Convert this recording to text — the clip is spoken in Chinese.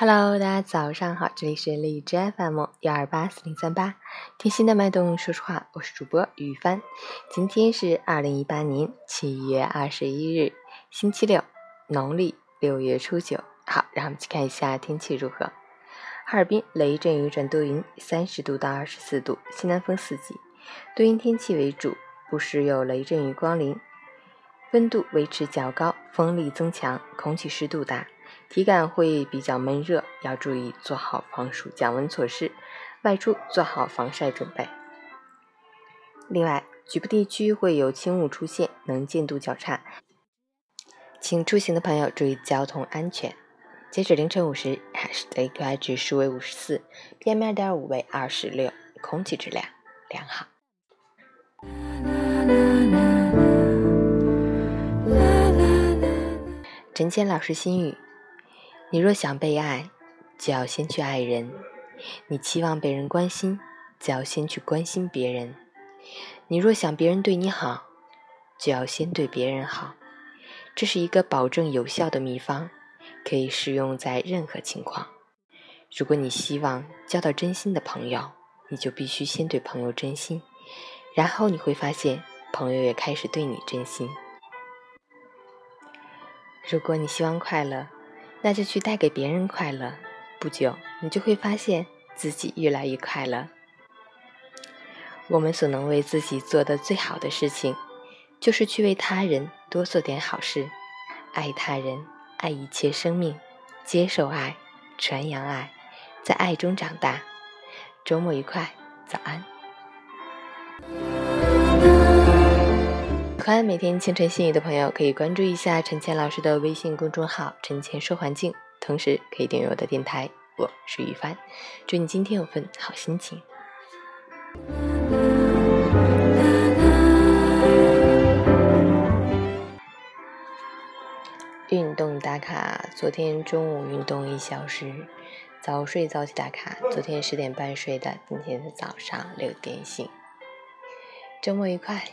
Hello，大家早上好，这里是荔枝 FM 幺二八四零三八，贴心的脉动，说实话，我是主播雨帆。今天是二零一八年七月二十一日，星期六，农历六月初九。好，让我们去看一下天气如何。哈尔滨雷阵雨转多云，三十度到二十四度，西南风四级，多云天气为主，不时有雷阵雨光临，温度维持较高，风力增强，空气湿度大。体感会比较闷热，要注意做好防暑降温措施，外出做好防晒准备。另外，局部地区会有轻雾出现，能见度较差，请出行的朋友注意交通安全。截止凌晨五时，海市的 AQI 指数为五十四，PM 二点五为二十六，空气质量良好。陈谦老师心语。你若想被爱，就要先去爱人；你期望被人关心，就要先去关心别人；你若想别人对你好，就要先对别人好。这是一个保证有效的秘方，可以适用在任何情况。如果你希望交到真心的朋友，你就必须先对朋友真心，然后你会发现朋友也开始对你真心。如果你希望快乐，那就去带给别人快乐，不久你就会发现自己越来越快乐。我们所能为自己做的最好的事情，就是去为他人多做点好事，爱他人，爱一切生命，接受爱，传扬爱，在爱中长大。周末愉快，早安。欢每天清晨心语的朋友可以关注一下陈倩老师的微信公众号“陈倩说环境”，同时可以订阅我的电台。我是于帆，祝你今天有份好心情。运动打卡：昨天中午运动一小时，早睡早起打卡：昨天十点半睡的，今天的早上六点醒。周末愉快。